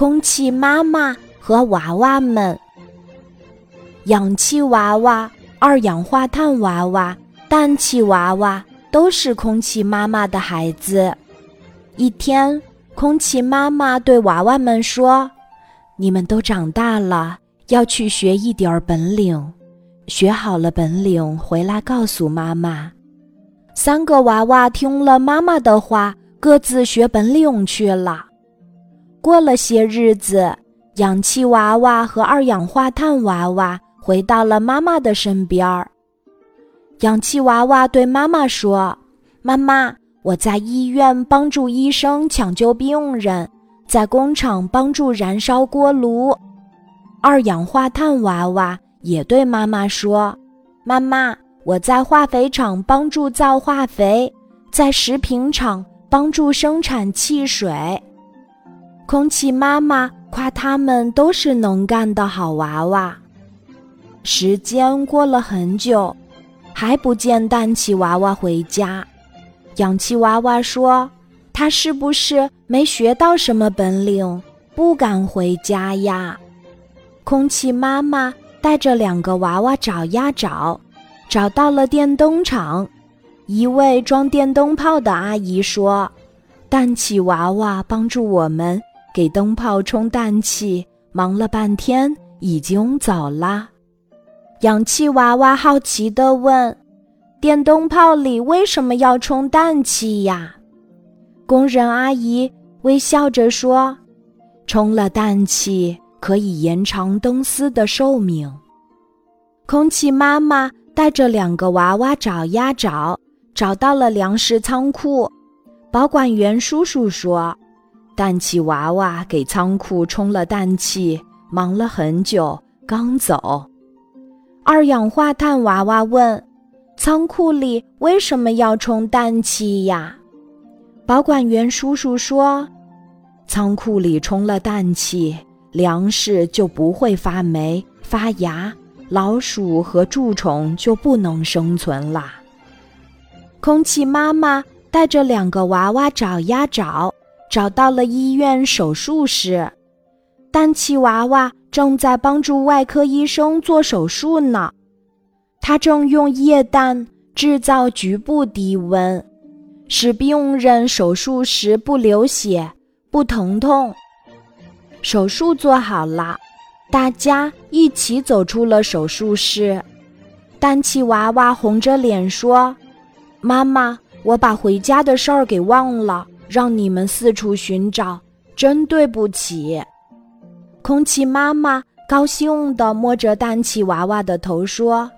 空气妈妈和娃娃们。氧气娃娃、二氧化碳娃娃、氮气娃娃都是空气妈妈的孩子。一天，空气妈妈对娃娃们说：“你们都长大了，要去学一点儿本领。学好了本领，回来告诉妈妈。”三个娃娃听了妈妈的话，各自学本领去了。过了些日子，氧气娃娃和二氧化碳娃娃回到了妈妈的身边儿。氧气娃娃对妈妈说：“妈妈，我在医院帮助医生抢救病人，在工厂帮助燃烧锅炉。”二氧化碳娃娃也对妈妈说：“妈妈。”我在化肥厂帮助造化肥，在食品厂帮助生产汽水。空气妈妈夸他们都是能干的好娃娃。时间过了很久，还不见氮气娃娃回家。氧气娃娃说：“他是不是没学到什么本领，不敢回家呀？”空气妈妈带着两个娃娃找呀找。找到了电灯厂，一位装电灯泡的阿姨说：“氮气娃娃帮助我们给灯泡充氮气，忙了半天已经走啦。”氧气娃娃好奇地问：“电灯泡里为什么要充氮气呀？”工人阿姨微笑着说：“充了氮气可以延长灯丝的寿命。”空气妈妈。带着两个娃娃找呀找，找到了粮食仓库。保管员叔叔说：“氮气娃娃给仓库充了氮气，忙了很久，刚走。”二氧化碳娃娃问：“仓库里为什么要充氮气呀？”保管员叔叔说：“仓库里充了氮气，粮食就不会发霉发芽。”老鼠和蛀虫就不能生存啦。空气妈妈带着两个娃娃找呀找，找到了医院手术室。氮气娃娃正在帮助外科医生做手术呢。他正用液氮制造局部低温，使病人手术时不流血、不疼痛。手术做好了。大家一起走出了手术室，氮气娃娃红着脸说：“妈妈，我把回家的事儿给忘了，让你们四处寻找，真对不起。”空气妈妈高兴地摸着氮气娃娃的头说：“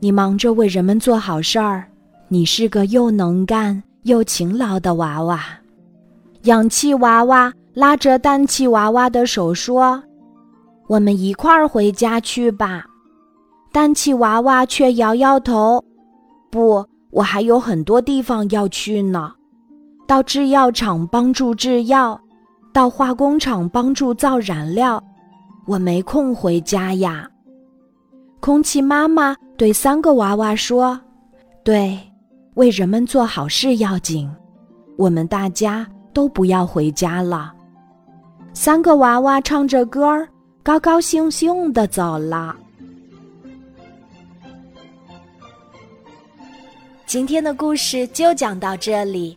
你忙着为人们做好事儿，你是个又能干又勤劳的娃娃。”氧气娃娃拉着氮气娃娃的手说。我们一块儿回家去吧，氮气娃娃却摇摇头：“不，我还有很多地方要去呢。到制药厂帮助制药，到化工厂帮助造燃料，我没空回家呀。”空气妈妈对三个娃娃说：“对，为人们做好事要紧，我们大家都不要回家了。”三个娃娃唱着歌儿。高高兴兴的走了。今天的故事就讲到这里，